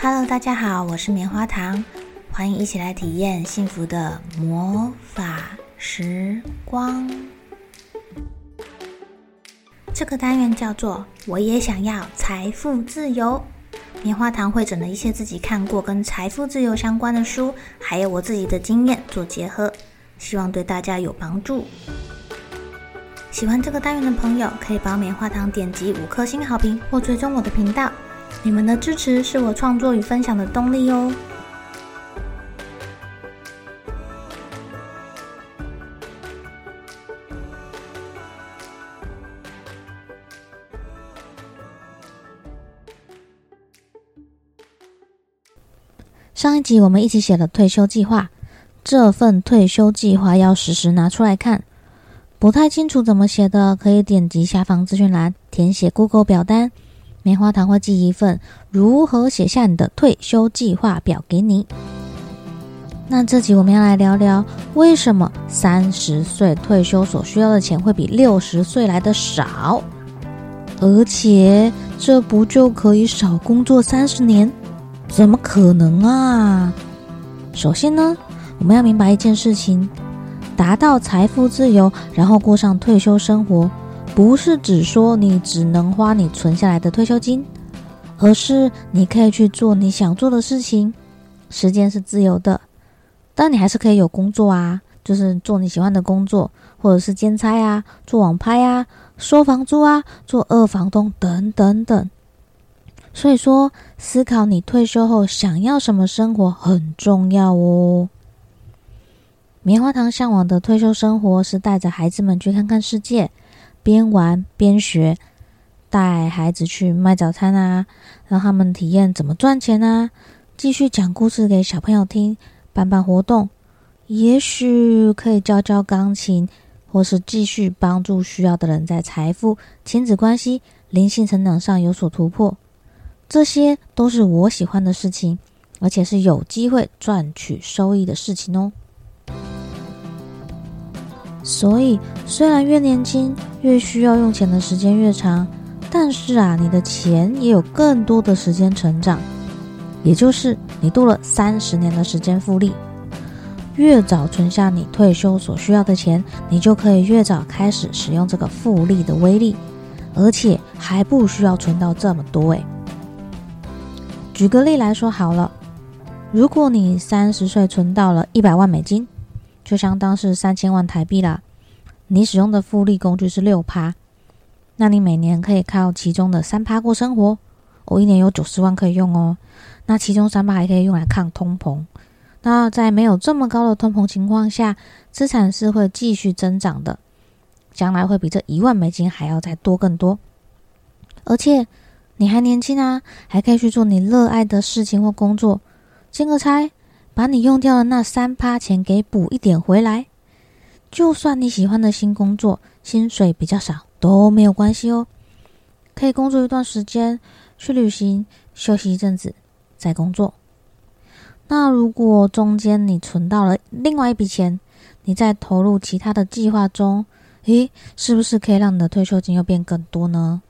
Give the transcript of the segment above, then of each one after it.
Hello，大家好，我是棉花糖，欢迎一起来体验幸福的魔法时光。这个单元叫做“我也想要财富自由”。棉花糖会整了一些自己看过跟财富自由相关的书，还有我自己的经验做结合，希望对大家有帮助。喜欢这个单元的朋友，可以帮棉花糖点击五颗星好评或追踪我的频道。你们的支持是我创作与分享的动力哦。上一集我们一起写了退休计划，这份退休计划要实时拿出来看。不太清楚怎么写的，可以点击下方资讯栏填写 Google 表单，棉花糖会寄一份如何写下你的退休计划表给你。那这集我们要来聊聊，为什么三十岁退休所需要的钱会比六十岁来的少？而且这不就可以少工作三十年？怎么可能啊？首先呢，我们要明白一件事情：达到财富自由，然后过上退休生活，不是只说你只能花你存下来的退休金，而是你可以去做你想做的事情，时间是自由的，但你还是可以有工作啊，就是做你喜欢的工作，或者是兼差啊，做网拍啊，收房租啊，做二房东等等等。所以说，思考你退休后想要什么生活很重要哦。棉花糖向往的退休生活是带着孩子们去看看世界，边玩边学，带孩子去卖早餐啊，让他们体验怎么赚钱啊，继续讲故事给小朋友听，办办活动，也许可以教教钢琴，或是继续帮助需要的人在财富、亲子关系、灵性成长上有所突破。这些都是我喜欢的事情，而且是有机会赚取收益的事情哦。所以，虽然越年轻越需要用钱的时间越长，但是啊，你的钱也有更多的时间成长，也就是你度了三十年的时间复利。越早存下你退休所需要的钱，你就可以越早开始使用这个复利的威力，而且还不需要存到这么多诶。举个例来说好了，如果你三十岁存到了一百万美金，就相当是三千万台币啦。你使用的复利工具是六趴，那你每年可以靠其中的三趴过生活。我一年有九十万可以用哦，那其中三趴还可以用来抗通膨。那在没有这么高的通膨情况下，资产是会继续增长的，将来会比这一万美金还要再多更多，而且。你还年轻啊，还可以去做你热爱的事情或工作，兼个差，把你用掉的那三趴钱给补一点回来。就算你喜欢的新工作薪水比较少都没有关系哦，可以工作一段时间，去旅行，休息一阵子再工作。那如果中间你存到了另外一笔钱，你再投入其他的计划中，诶，是不是可以让你的退休金又变更多呢？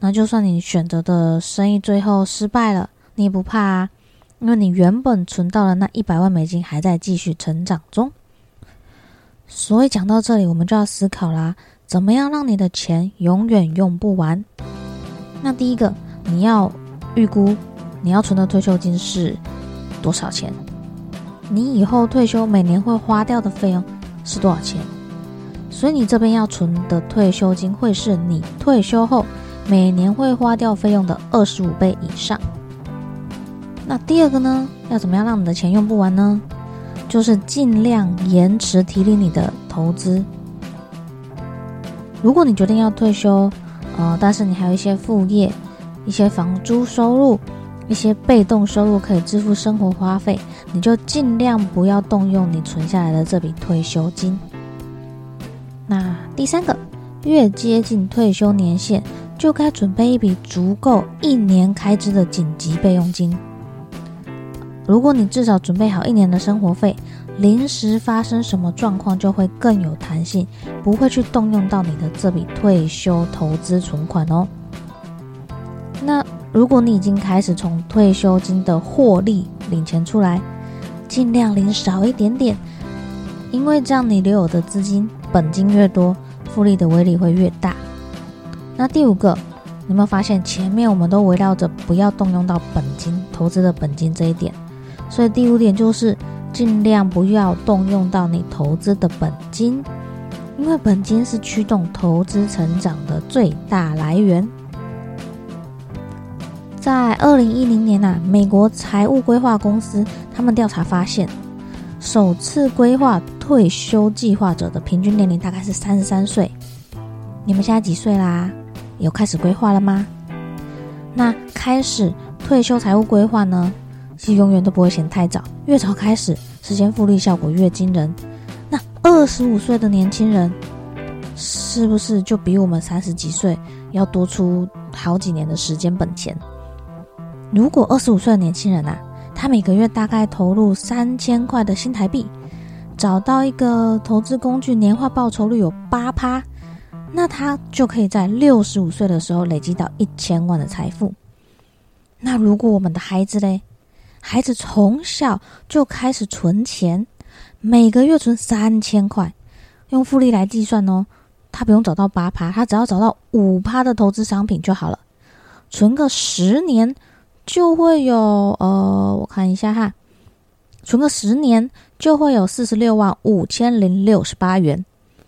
那就算你选择的生意最后失败了，你也不怕啊，因为你原本存到了那一百万美金还在继续成长中。所以讲到这里，我们就要思考啦，怎么样让你的钱永远用不完？那第一个，你要预估你要存的退休金是多少钱？你以后退休每年会花掉的费用是多少钱？所以你这边要存的退休金会是你退休后。每年会花掉费用的二十五倍以上。那第二个呢？要怎么样让你的钱用不完呢？就是尽量延迟提领你的投资。如果你决定要退休，呃，但是你还有一些副业、一些房租收入、一些被动收入可以支付生活花费，你就尽量不要动用你存下来的这笔退休金。那第三个，越接近退休年限。就该准备一笔足够一年开支的紧急备用金。如果你至少准备好一年的生活费，临时发生什么状况就会更有弹性，不会去动用到你的这笔退休投资存款哦。那如果你已经开始从退休金的获利领钱出来，尽量领少一点点，因为这样你留有的资金本金越多，复利的威力会越大。那第五个，你有发现前面我们都围绕着不要动用到本金投资的本金这一点？所以第五点就是尽量不要动用到你投资的本金，因为本金是驱动投资成长的最大来源。在二零一零年呐，美国财务规划公司他们调查发现，首次规划退休计划者的平均年龄大概是三十三岁。你们现在几岁啦？有开始规划了吗？那开始退休财务规划呢，是永远都不会嫌太早，越早开始，时间复利效果越惊人。那二十五岁的年轻人，是不是就比我们三十几岁要多出好几年的时间本钱？如果二十五岁的年轻人啊，他每个月大概投入三千块的新台币，找到一个投资工具，年化报酬率有八趴，那他就可以在六十五岁的时候累积到一千万的财富。那如果我们的孩子嘞，孩子从小就开始存钱，每个月存三千块，用复利来计算哦，他不用找到八趴，他只要找到五趴的投资商品就好了，存个十年。就会有呃，我看一下哈，存个十年就会有四十六万五千零六十八元，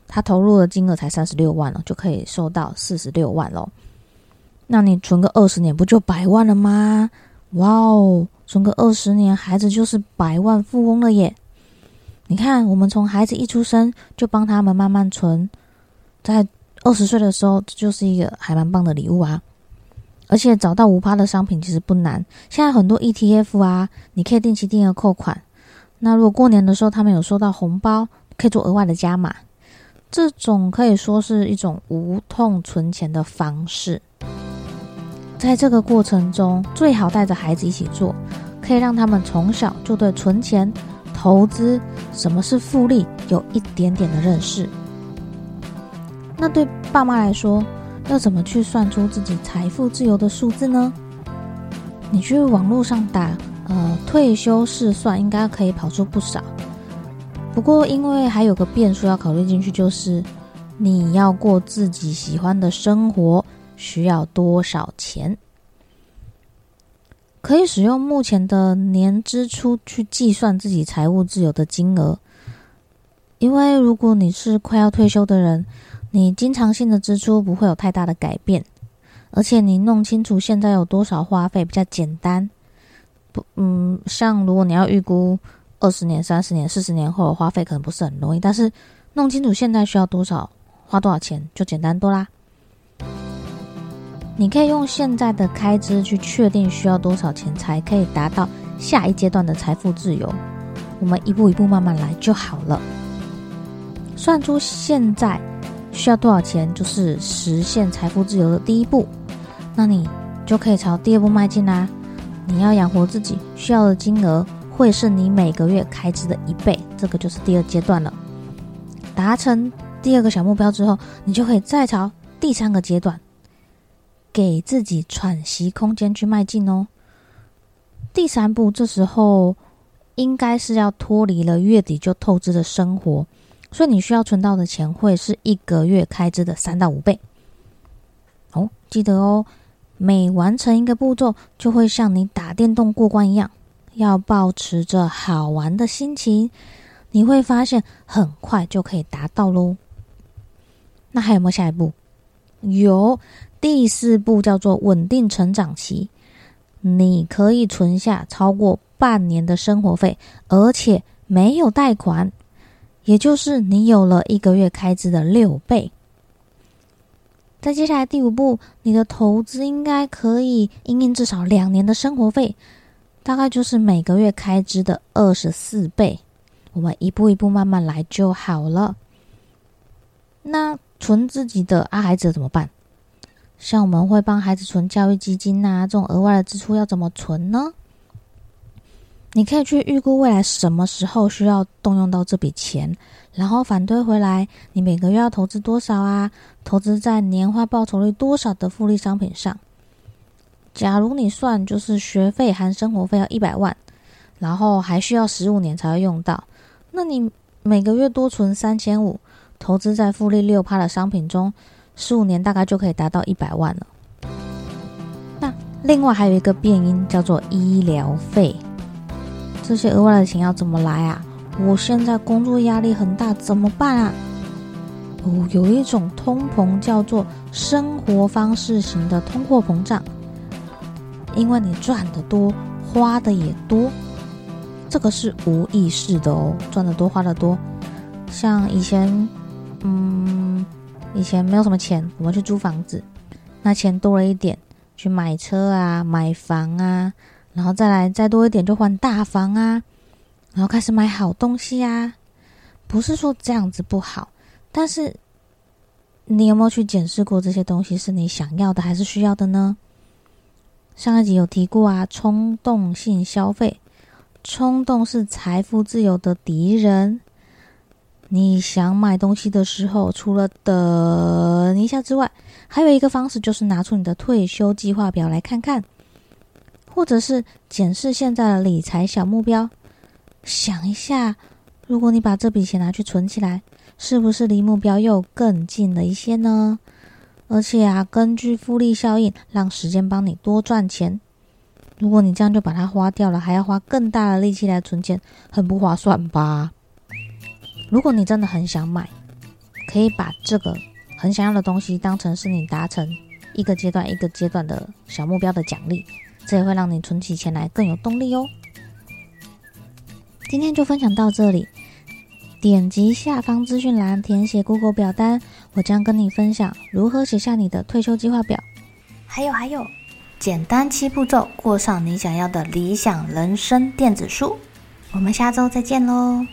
他投入的金额才三十六万了，就可以收到四十六万喽。那你存个二十年不就百万了吗？哇哦，存个二十年，孩子就是百万富翁了耶！你看，我们从孩子一出生就帮他们慢慢存，在二十岁的时候，这就是一个还蛮棒的礼物啊。而且找到无趴的商品其实不难，现在很多 ETF 啊，你可以定期定额扣款。那如果过年的时候他们有收到红包，可以做额外的加码。这种可以说是一种无痛存钱的方式。在这个过程中，最好带着孩子一起做，可以让他们从小就对存钱、投资、什么是复利有一点点的认识。那对爸妈来说，要怎么去算出自己财富自由的数字呢？你去网络上打“呃退休试算”，应该可以跑出不少。不过，因为还有个变数要考虑进去，就是你要过自己喜欢的生活，需要多少钱？可以使用目前的年支出去计算自己财务自由的金额。因为如果你是快要退休的人。你经常性的支出不会有太大的改变，而且你弄清楚现在有多少花费比较简单。不，嗯，像如果你要预估二十年、三十年、四十年后的花费，可能不是很容易。但是弄清楚现在需要多少，花多少钱就简单多啦。你可以用现在的开支去确定需要多少钱才可以达到下一阶段的财富自由。我们一步一步慢慢来就好了。算出现在。需要多少钱就是实现财富自由的第一步，那你就可以朝第二步迈进啦。你要养活自己需要的金额会是你每个月开支的一倍，这个就是第二阶段了。达成第二个小目标之后，你就可以再朝第三个阶段，给自己喘息空间去迈进哦。第三步，这时候应该是要脱离了月底就透支的生活。所以你需要存到的钱会是一个月开支的三到五倍。哦，记得哦，每完成一个步骤，就会像你打电动过关一样，要保持着好玩的心情，你会发现很快就可以达到喽。那还有没有下一步？有，第四步叫做稳定成长期，你可以存下超过半年的生活费，而且没有贷款。也就是你有了一个月开支的六倍。在接下来第五步，你的投资应该可以应应至少两年的生活费，大概就是每个月开支的二十四倍。我们一步一步慢慢来就好了。那存自己的啊孩子怎么办？像我们会帮孩子存教育基金啊，这种额外的支出要怎么存呢？你可以去预估未来什么时候需要动用到这笔钱，然后反推回来，你每个月要投资多少啊？投资在年化报酬率多少的复利商品上？假如你算就是学费含生活费要一百万，然后还需要十五年才会用到，那你每个月多存三千五，投资在复利六趴的商品中，十五年大概就可以达到一百万了。那另外还有一个变因叫做医疗费，这些额外的钱要怎么来啊？我现在工作压力很大，怎么办啊？哦，有一种通膨叫做生活方式型的通货膨胀，因为你赚的多，花的也多，这个是无意识的哦，赚的多，花的多。像以前，嗯，以前没有什么钱，我们去租房子，那钱多了一点，去买车啊，买房啊，然后再来再多一点就换大房啊。然后开始买好东西呀，不是说这样子不好，但是你有没有去检视过这些东西是你想要的还是需要的呢？上一集有提过啊，冲动性消费，冲动是财富自由的敌人。你想买东西的时候，除了等一下之外，还有一个方式就是拿出你的退休计划表来看看，或者是检视现在的理财小目标。想一下，如果你把这笔钱拿去存起来，是不是离目标又更近了一些呢？而且啊，根据复利效应，让时间帮你多赚钱。如果你这样就把它花掉了，还要花更大的力气来存钱，很不划算吧？如果你真的很想买，可以把这个很想要的东西当成是你达成一个阶段一个阶段的小目标的奖励，这也会让你存起钱来更有动力哦。今天就分享到这里，点击下方资讯栏填写 Google 表单，我将跟你分享如何写下你的退休计划表。还有还有，简单七步骤过上你想要的理想人生电子书。我们下周再见喽！